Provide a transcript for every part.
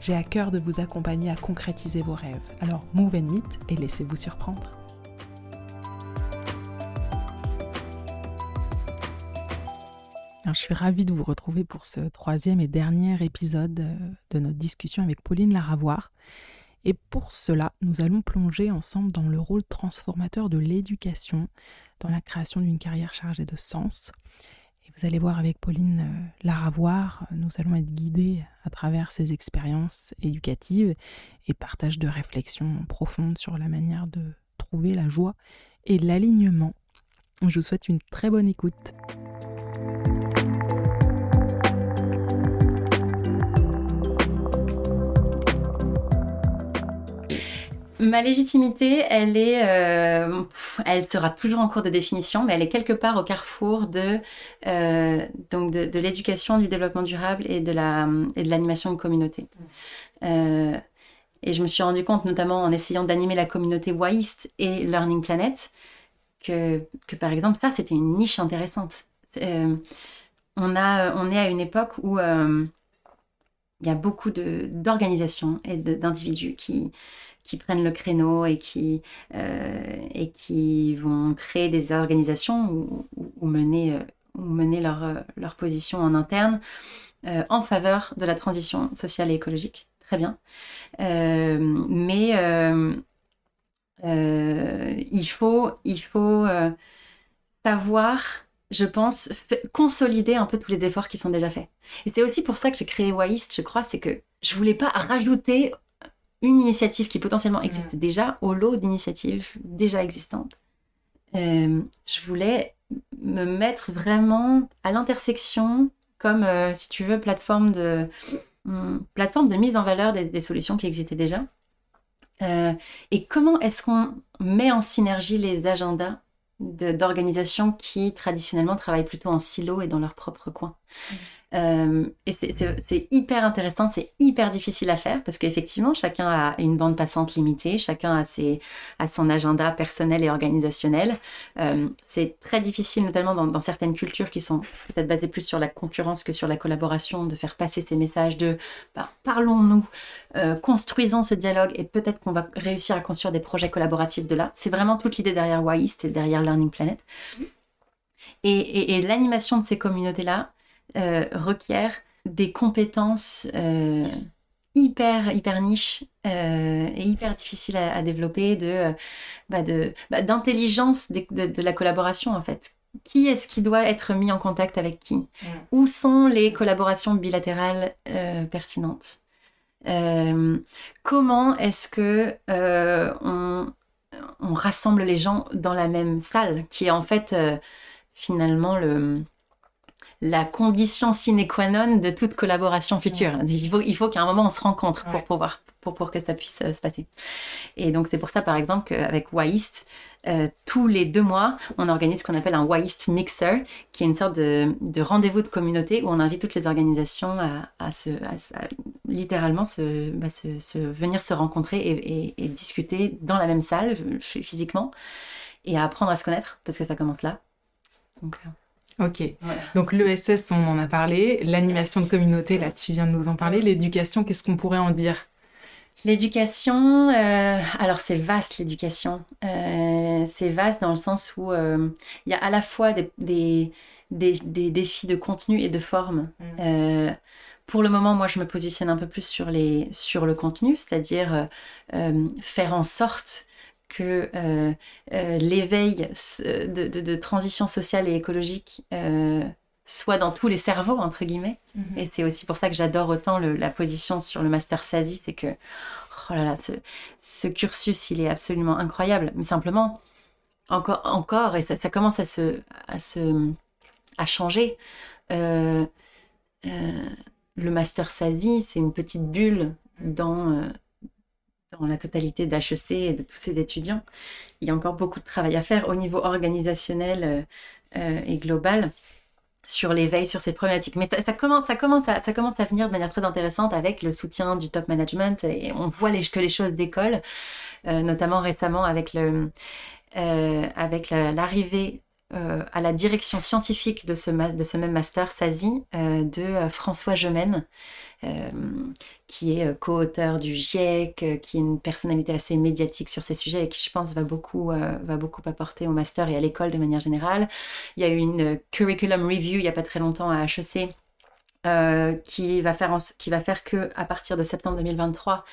J'ai à cœur de vous accompagner à concrétiser vos rêves. Alors move and meet et laissez-vous surprendre. je suis ravie de vous retrouver pour ce troisième et dernier épisode euh, de notre discussion avec Pauline Laravoir. Et pour cela, nous allons plonger ensemble dans le rôle transformateur de l'éducation dans la création d'une carrière chargée de sens. Vous allez voir avec Pauline euh, Laravoir, nous allons être guidés à travers ces expériences éducatives et partage de réflexions profondes sur la manière de trouver la joie et l'alignement. Je vous souhaite une très bonne écoute. Ma légitimité, elle est, euh, elle sera toujours en cours de définition, mais elle est quelque part au carrefour de euh, donc de, l'éducation, du développement durable et de la et de l'animation de communauté. Euh, et je me suis rendu compte, notamment en essayant d'animer la communauté WIST et Learning Planet, que, que par exemple ça c'était une niche intéressante. on a on est à une époque où il y a beaucoup d'organisations et d'individus qui qui prennent le créneau et qui, euh, et qui vont créer des organisations ou, mener, euh, ou mener leur, euh, leur, position en interne en faveur de la transition sociale et écologique. Très bien. mais il faut, il faut savoir je pense, consolider un peu tous les efforts qui sont déjà faits. Et c'est aussi pour ça que j'ai créé Waist, je crois, c'est que je voulais pas rajouter une initiative qui potentiellement existait mm. déjà au lot d'initiatives déjà existantes. Euh, je voulais me mettre vraiment à l'intersection, comme euh, si tu veux, plateforme de, hmm, plateforme de mise en valeur des, solutions qui existaient déjà. Euh, et comment est-ce qu'on met en synergie les agendas d'organisations qui traditionnellement travaillent plutôt en silo et dans leur propre coin? Mm. Euh, et c'est hyper intéressant, c'est hyper difficile à faire parce qu'effectivement, chacun a une bande passante limitée, chacun a, ses, a son agenda personnel et organisationnel. Euh, c'est très difficile, notamment dans, dans, certaines cultures qui sont peut-être basées plus sur la concurrence que sur la collaboration, de faire passer ces messages de bah, parlons-nous, euh, construisons ce dialogue et peut-être qu'on va réussir à construire des projets collaboratifs de là. C'est vraiment toute l'idée derrière WIST et derrière Learning Planet. Et, et, et l'animation de ces communautés-là, euh, requiert des compétences euh, hyper hyper niches euh, et hyper difficiles à, développer de bah, de bah, d'intelligence de, la collaboration en fait. Qui est-ce qui doit être mis en contact avec qui? Mm. Où sont les collaborations bilatérales pertinentes? Comment est-ce que on, on, rassemble les gens dans la même salle, qui est en fait finalement le, la condition sine qua non de toute collaboration future. Il faut, il faut qu'à un moment on se rencontre pour pouvoir pour, pour que ça puisse euh, se passer. Et donc c'est pour ça par exemple qu'avec WIST, euh, tous les deux mois, on organise ce qu'on appelle un WIST Mixer, qui est une sorte de, de rendez-vous de communauté où on invite toutes les organisations à, à, se, à, littéralement se, bah, se, se, venir se rencontrer et, et, discuter dans la même salle physiquement et à apprendre à se connaître parce que ça commence là. Donc, euh, Ok. Donc l'ESS, on en a parlé. L'animation de communauté, là, tu viens de nous en parler. L'éducation, qu'est-ce qu'on pourrait en dire? L'éducation, euh, alors c'est vaste l'éducation. Euh, c'est vaste dans le sens où euh, il y a à la fois des, des, des, défis de contenu et de forme. Mm. pour le moment, moi, je me positionne un peu plus sur, les, sur le contenu, c'est-à-dire faire en sorte que euh, euh, l'éveil de, transition sociale et écologique euh, soit dans tous les cerveaux, entre guillemets. Mhm. Et c'est aussi pour ça que j'adore autant la position sur le master SASI, c'est que, oh là là, ce, cursus, il est absolument incroyable. Mais simplement, encore, encore et ça, commence à se, à se, à changer. le master SASI, c'est une petite bulle dans, dans la totalité d'HEC et de tous ces étudiants. Il y a encore beaucoup de travail à faire au niveau organisationnel et global sur l'éveil sur ces problématiques. Mais ça, commence, ça, commence à, venir de manière très intéressante avec le soutien du top management et on voit que les choses décollent, euh, notamment récemment avec euh, l'arrivée euh, à la direction scientifique de ce, de ce même master SASI de François Gemène, qui est co-auteur du GIEC, qui est une personnalité assez médiatique sur ces sujets et qui, je pense, va beaucoup, va beaucoup apporter au master et à l'école de manière générale. Il y a eu une curriculum review il n'y a pas très longtemps à HEC euh, qui, va faire qui va faire que à partir de septembre 2023,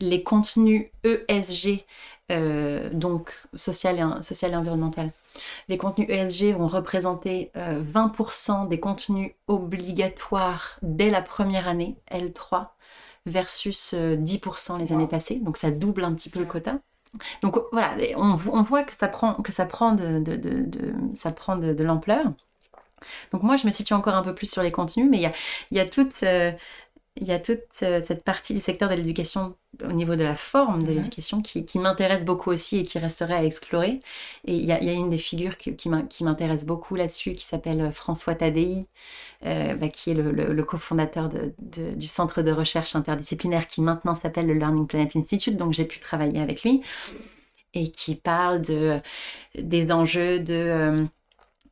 les contenus ESG, euh, donc social et, social et environnemental, les contenus ESG vont représenter 20% euh, des contenus obligatoires dès la première année, L3, versus 10% les années passées. Donc ça double un petit peu le quota. Donc voilà, on, voit que ça prend, que ça prend de, ça prend de l'ampleur. Donc moi, je me situe encore un peu plus sur les contenus, mais il y a, y a toute, euh, il y a toute euh, cette partie du secteur de l'éducation au niveau de la forme de mhm. l'éducation qui, qui m'intéresse beaucoup aussi et qui resterait à explorer. Et il y a, il y a une des figures qui, qui m'intéresse beaucoup là-dessus qui s'appelle euh, François Tadei, bah, qui est le, le, cofondateur de, du centre de recherche interdisciplinaire qui maintenant s'appelle le Learning Planet Institute. Donc j'ai pu travailler avec lui et qui parle de, des enjeux de euh,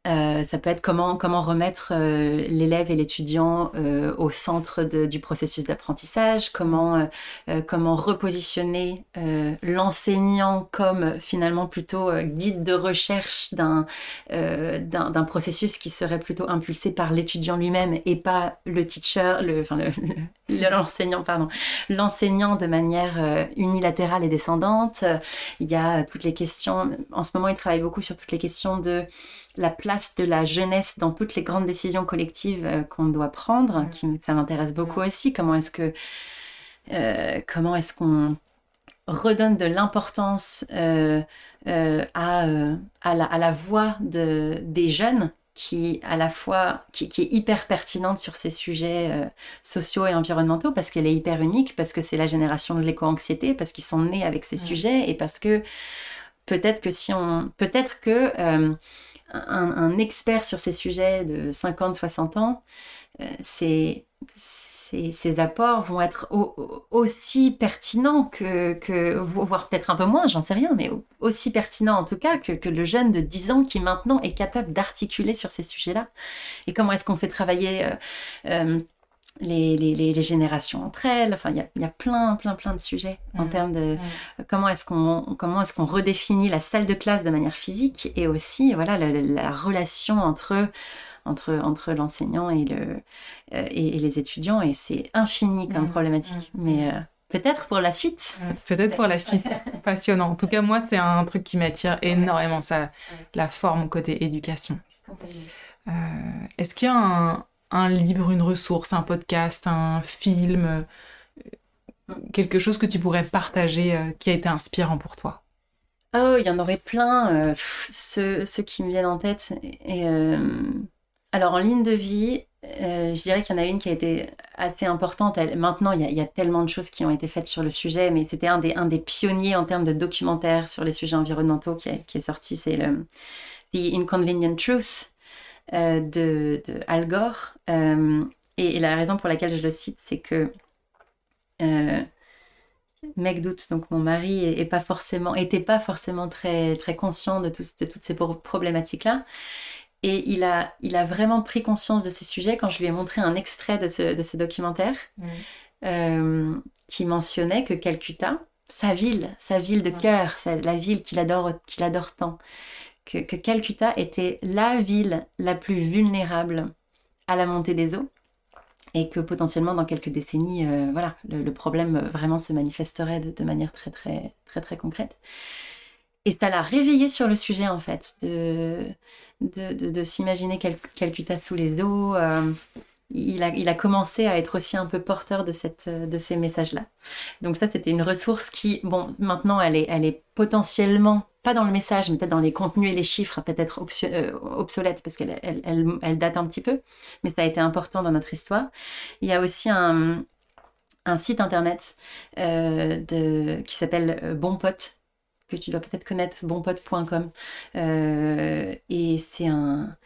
ça peut être comment, comment remettre euh, l'élève et l'étudiant euh, au centre du processus d'apprentissage, comment, comment repositionner l'enseignant comme finalement plutôt guide de recherche d'un d'un processus qui serait plutôt impulsé par l'étudiant lui-même et pas le teacher, le, l'enseignant, pardon, l'enseignant de manière unilatérale et descendante. Il y a toutes les questions, en ce moment il travaille beaucoup sur toutes les questions de la place de la jeunesse dans toutes les grandes décisions collectives euh, qu'on doit prendre, qui, ça m'intéresse beaucoup aussi. Comment est-ce que euh, comment est-ce qu'on redonne de l'importance euh, à, à, la, voix de, des jeunes qui à la fois qui, est hyper pertinente sur ces sujets sociaux et environnementaux parce qu'elle est hyper unique parce que c'est la génération de l'éco-anxiété parce qu'ils sont nés avec ces sujets et parce que peut-être que si on peut-être que un, expert sur ces sujets de 50-60 ans, euh, ces, apports vont être aussi pertinents que, voire peut-être un peu moins, j'en sais rien, mais aussi pertinents en tout cas que, le jeune de 10 ans qui maintenant est capable d'articuler sur ces sujets-là. Et comment est-ce qu'on fait travailler euh, euh, les, les, générations entre elles. Enfin, il y a, y a, plein, plein, plein de sujets en mmh. termes de mmh. comment est-ce qu'on comment est-ce qu'on redéfinit la salle de classe de manière physique et aussi voilà la, relation entre entre, entre l'enseignant et, le, euh, et, les étudiants. Et c'est infini comme mmh. problématique. Mais euh, peut-être pour la suite. Peut-être pour la suite. Passionnant. En tout cas, moi, c'est un truc qui m'attire énormément, ça, la forme côté éducation. Euh, est-ce qu'il y a un, un livre, une ressource, un podcast, un film, euh, quelque chose que tu pourrais partager euh, qui a été inspirant pour toi? Oh, il y en aurait plein, euh, ceux, qui me viennent en tête. Alors, en ligne de vie, je dirais qu'il y en a une qui a été assez importante. maintenant, il y, a, tellement de choses qui ont été faites sur le sujet, mais c'était un des, pionniers en termes de documentaire sur les sujets environnementaux qui, est sorti. C'est le The Inconvenient Truth euh, de, Al Gore. Euh, et, la raison pour laquelle je le cite, c'est que euh, Meg Doute, donc mon mari, est, pas forcément, était pas forcément très, très conscient de, de toutes ces problématiques-là. Et il a, il a vraiment pris conscience de ces sujets quand je lui ai montré un extrait de ce, de ce documentaire qui mentionnait que Calcutta, sa ville, sa ville de cœur, la ville qu'il adore, qu'il adore tant, que, Calcutta était la ville la plus vulnérable à la montée des eaux et que potentiellement dans quelques décennies, euh, voilà, le, problème vraiment se manifesterait de, manière très très très concrète. Et ça l'a réveillé sur le sujet en fait, de, de, s'imaginer Calcutta sous les eaux. Euh, il, a, commencé à être aussi un peu porteur de, ces messages-là. Donc ça, c'était une ressource qui, bon, maintenant, elle est, elle est potentiellement pas dans le message, mais peut-être dans les contenus et les chiffres, peut-être euh, obsolète parce qu'elle elle, date un petit peu, mais ça a été important dans notre histoire. Il y a aussi un, site internet de, qui s'appelle Bon Pote, que tu dois peut-être connaître, bonpote.com. et c'est un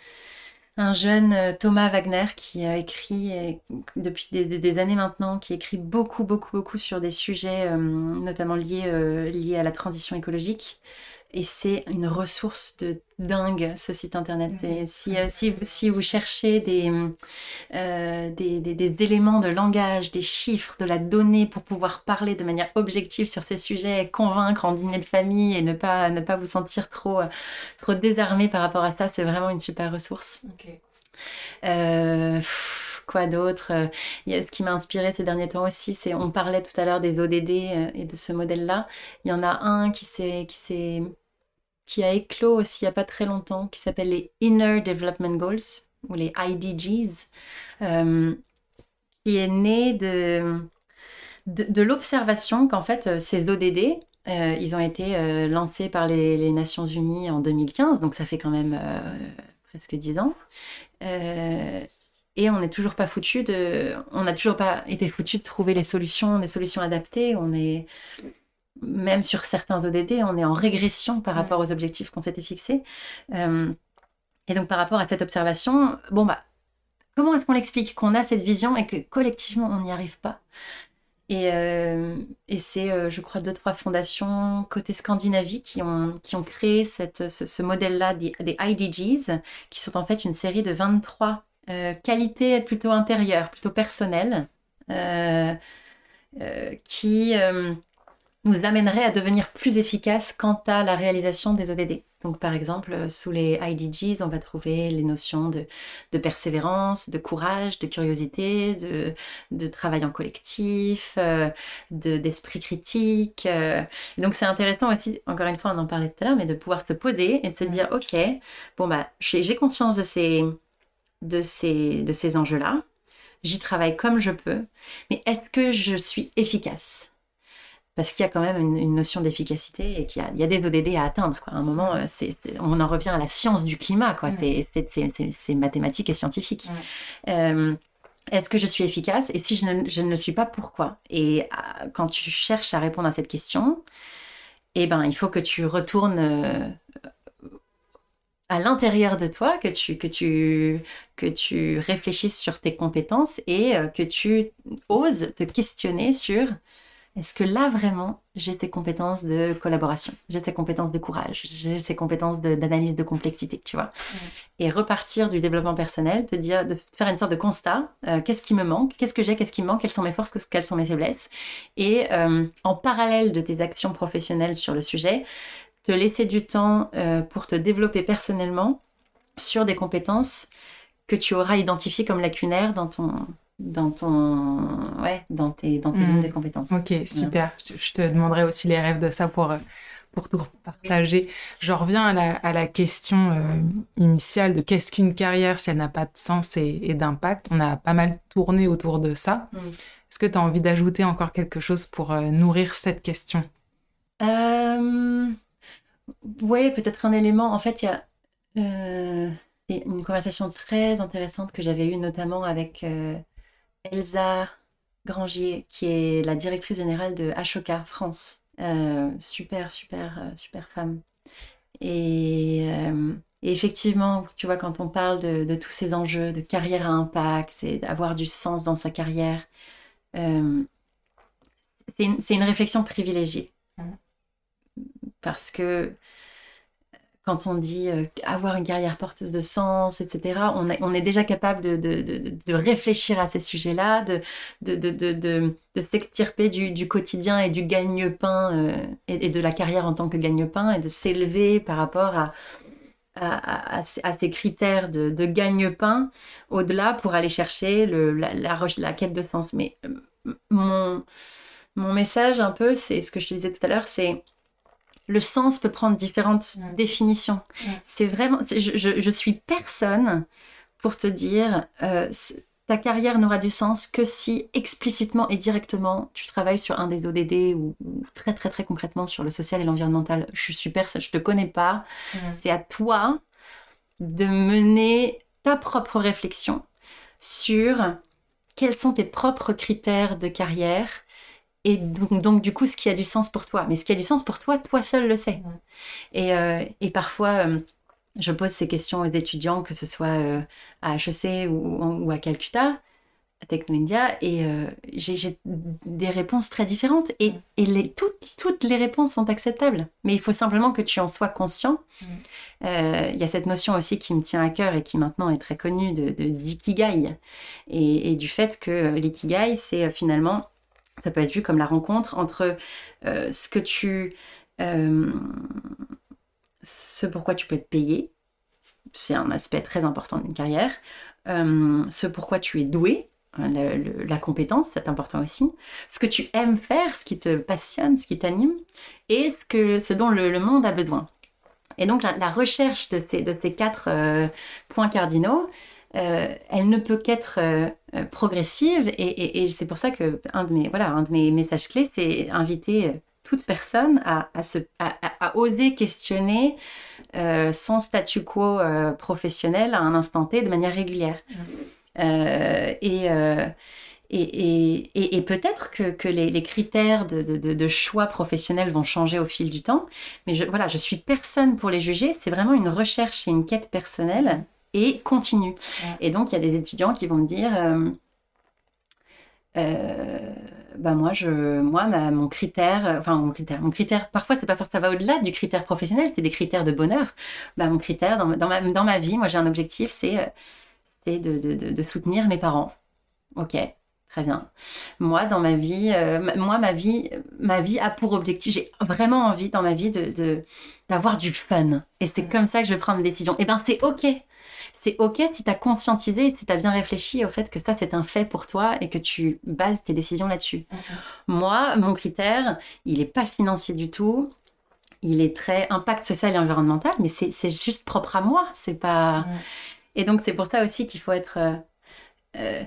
un jeune euh, Thomas Wagner qui a écrit euh, depuis des, années maintenant, qui écrit beaucoup, beaucoup, beaucoup sur des sujets euh, notamment liés, liés à la transition écologique. Et c'est une ressource de dingue, ce site internet. Si, si, si, vous cherchez des, des, des, éléments de langage, des chiffres, de la donnée pour pouvoir parler de manière objective sur ces sujets, convaincre en dîner de famille et ne pas, ne pas vous sentir trop, trop désarmé par rapport à ça, c'est vraiment une super ressource. quoi d'autre Ce qui m'a inspiré ces derniers temps aussi, c'est on parlait tout à l'heure des ODD et de ce modèle-là. Il y en a un qui s'est qui a éclos aussi il n'y a pas très longtemps, qui s'appelle les Inner Development Goals, ou les IDGs, euh, qui est né de, de, l'observation qu'en fait, euh, ces ODD, euh, ils ont été lancés par les, Nations Unies en 2015, donc ça fait quand même presque dix ans. et on n'est toujours pas foutu de, on n'a toujours pas été foutu de trouver les solutions, des solutions adaptées. On est, même sur certains ODD, on est en régression par rapport aux objectifs qu'on s'était fixés. Euh, et donc par rapport à cette observation, bon bah, comment est-ce qu'on l'explique qu'on a cette vision et que collectivement on n'y arrive pas? Et, euh, c'est, euh, je crois, deux trois fondations côté Scandinavie qui ont, qui ont créé cette, ce, modèle-là des, des, IDGs, qui sont en fait une série de 23 qualités plutôt intérieures, plutôt personnelles, qui nous amènerait à devenir plus efficaces quant à la réalisation des ODD. Donc par exemple, euh, sous les IDGs, on va trouver les notions de, persévérance, de courage, de curiosité, de, travail en collectif, euh, d'esprit critique. Euh. donc c'est intéressant aussi, encore une fois, on en parlait tout à l'heure, mais de pouvoir se poser et de se dire, ok, bon bah j'ai conscience de ces, de ces, de ces enjeux-là, j'y travaille comme je peux, mais est-ce que je suis efficace? Parce qu'il y a quand même une, notion d'efficacité et qu'il y, a des ODD à atteindre. Quoi. À un moment, euh, on en revient à la science du climat. Quoi. C'est, mathématique et scientifique. Euh, est-ce que je suis efficace Et si je ne, je ne, le suis pas, pourquoi? Et euh, quand tu cherches à répondre à cette question, eh ben, il faut que tu retournes à l'intérieur de toi, que tu, que, tu, que tu réfléchisses sur tes compétences et que tu oses te questionner sur est-ce que là vraiment j'ai ces compétences de collaboration, j'ai ces compétences de courage, j'ai ces compétences d'analyse de, complexité, tu vois Et repartir du développement personnel, te dire, de faire une sorte de constat, euh, qu'est-ce qui me manque, qu'est-ce que j'ai, qu'est-ce qui me manque, quelles sont mes forces, quelles sont mes faiblesses, et euh, en parallèle de tes actions professionnelles sur le sujet, te laisser du temps euh, pour te développer personnellement sur des compétences que tu auras identifiées comme lacunaires dans ton, dans ton ouais dans tes dans tes lignes hmm. de compétences. Ok super. Je te demanderai aussi les rêves de ça pour euh, pour tout partager. Je reviens à la, à la question euh, initiale de qu'est-ce qu'une carrière si elle n'a pas de sens et, d'impact? On a pas mal tourné autour de ça. Hmm. Est-ce que tu as envie d'ajouter encore quelque chose pour euh, nourrir cette question? Oui, peut-être un élément. En fait, il y a une conversation très intéressante que j'avais eue notamment avec Elsa Grangier, qui est la directrice générale de Ashoka France. Euh, super, super, euh, super femme. Et, euh, effectivement, tu vois, quand on parle de, tous ces enjeux de carrière à impact et d'avoir du sens dans sa carrière, c'est une, réflexion privilégiée. Mmh. Parce que quand on dit euh, avoir une carrière porteuse de sens, etc., on, est déjà capable de, réfléchir à ces sujets-là, de, s'extirper du, quotidien et du gagne-pain euh, et, de la carrière en tant que gagne-pain et de s'élever par rapport à, ces critères de, gagne-pain au-delà pour aller chercher la, la, quête de sens. Mais euh, mon, mon message un peu, c'est ce que je te disais tout à l'heure, c'est le sens peut prendre différentes définitions. C'est vraiment, je, suis personne pour te dire euh, ta carrière n'aura du sens que si explicitement et directement tu travailles sur un des ODD ou, très très très concrètement sur le social et l'environnemental. Je suis super, je te connais pas. C'est à toi de mener ta propre réflexion sur quels sont tes propres critères de carrière et donc, du coup, ce qui a du sens pour toi. Mais ce qui a du sens pour toi, toi seul le sais. Et, euh, et, parfois, euh, je pose ces questions aux étudiants, que ce soit euh, à HEC ou, ou, à Calcutta, à Technoindia, et j'ai des réponses très différentes. Et, et les, toutes, toutes, les réponses sont acceptables. Mais il faut simplement que tu en sois conscient. Il y a cette notion aussi qui me tient à cœur et qui maintenant est très connue de, de d'ikigai. Et, et du fait que l'ikigai, c'est finalement ça peut être vu comme la rencontre entre euh, ce que tu... Euh, ce pourquoi tu peux être payé, c'est un aspect très important d'une carrière, euh, ce pourquoi tu es doué, hein, la compétence, c'est important aussi, ce que tu aimes faire, ce qui te passionne, ce qui t'anime, et ce, que, ce dont le, monde a besoin. Et donc la, recherche de ces, de ces quatre points cardinaux, euh, elle ne peut qu'être euh, euh, progressive et, c'est pour ça que un de mes, voilà, un de mes messages clés, c'est inviter toute personne à, à, oser questionner son statu quo professionnel à un instant T de manière régulière. et, et, peut-être que, les, critères de, choix professionnels vont changer au fil du temps, mais je, voilà, je suis personne pour les juger, c'est vraiment une recherche et une quête personnelle et continue. Et donc, il y a des étudiants qui vont me dire, euh, euh, bah moi, je, moi mon critère, euh, enfin mon critère, mon critère, parfois c'est pas ça va au-delà du critère professionnel, c'est des critères de bonheur. Bah, mon critère dans, dans, ma, dans ma vie, moi j'ai un objectif, c'est c'est de, de, de, soutenir mes parents. Ok, très bien. Moi dans ma vie, moi ma vie, ma vie a pour objectif, j'ai vraiment envie dans ma vie de d'avoir du fun. Et c'est comme ça que je vais prendre une décision. Et eh ben c'est ok c'est ok si tu as conscientisé, si tu as bien réfléchi au fait que ça c'est un fait pour toi et que tu bases tes décisions là-dessus. Moi, mon critère, il n'est pas financier du tout. Il est très impact social et environnemental, mais c'est juste propre à moi. C'est pas. Et donc c'est pour ça aussi qu'il faut être euh, euh,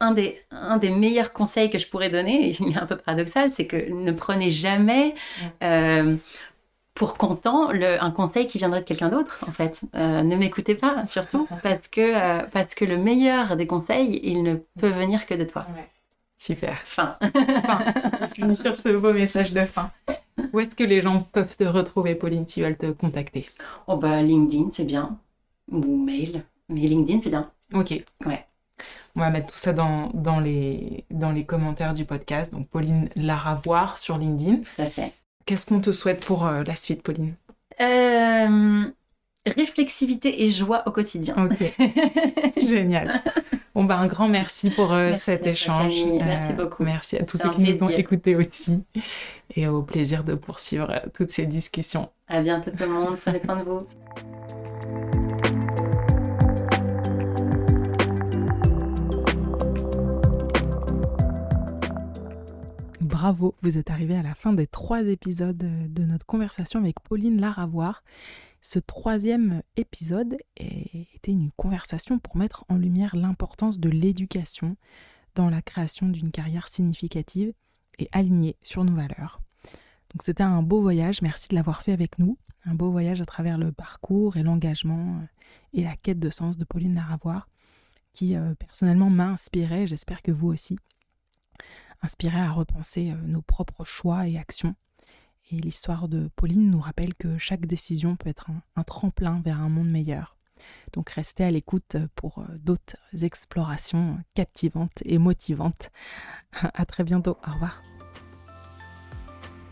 un, des, un des meilleurs conseils que je pourrais donner, il est un peu paradoxal, c'est que ne prenez jamais euh, pour content le, un conseil qui viendrait de quelqu'un d'autre, en fait. Euh, ne m'écoutez pas, surtout, parce que, euh, parce que le meilleur des conseils, il ne peut venir que de toi. Super. Fin. fin. finit sur ce beau message de fin. Où est-ce que les gens peuvent te retrouver, Pauline, s'ils veulent te contacter Oh, bah, LinkedIn, c'est bien. Ou mail. Mais LinkedIn, c'est bien. Ok. Ouais. On va mettre tout ça dans, dans, les, dans les commentaires du podcast. Donc, Pauline Laravoir sur LinkedIn. Tout à fait. Qu'est-ce qu'on te souhaite pour euh, la suite, Pauline? Euh, Réflexivité et joie au quotidien. Ok, génial. Bon, bah, un grand merci pour euh, cet échange. merci beaucoup. Merci à tous ceux qui nous ont écoutés aussi. Et au plaisir de poursuivre toutes ces discussions. À bientôt tout le monde. Prenez soin de vous. Bravo, vous êtes arrivé à la fin des trois épisodes de notre conversation avec Pauline Laravoir. Ce troisième épisode était une conversation pour mettre en lumière l'importance de l'éducation dans la création d'une carrière significative et alignée sur nos valeurs. Donc c'était un beau voyage, merci de l'avoir fait avec nous, un beau voyage à travers le parcours et l'engagement et la quête de sens de Pauline Laravoir qui euh, personnellement m'a inspiré, j'espère que vous aussi inspiré à repenser euh, nos propres choix et actions. Et l'histoire de Pauline nous rappelle que chaque décision peut être un, tremplin vers un monde meilleur. Donc restez à l'écoute pour euh, d'autres explorations captivantes et motivantes. À très bientôt, au revoir.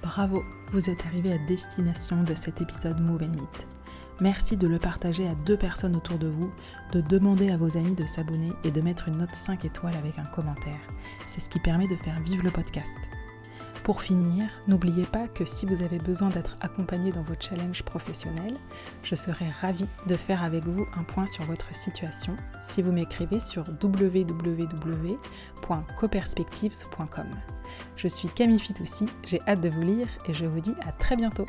Bravo, vous êtes arrivé à destination de cet épisode Move and Meet. Merci de le partager à deux personnes autour de vous, de demander à vos amis de s'abonner et de mettre une note 5 étoiles avec un commentaire. C'est ce qui permet de faire vivre le podcast. Pour finir, n'oubliez pas que si vous avez besoin d'être accompagné dans vos challenges professionnels, je serai ravie de faire avec vous un point sur votre situation si vous m'écrivez sur www.coperspectives.com. Je suis Camille Fitoussi, j'ai hâte de vous lire et je vous dis à très bientôt.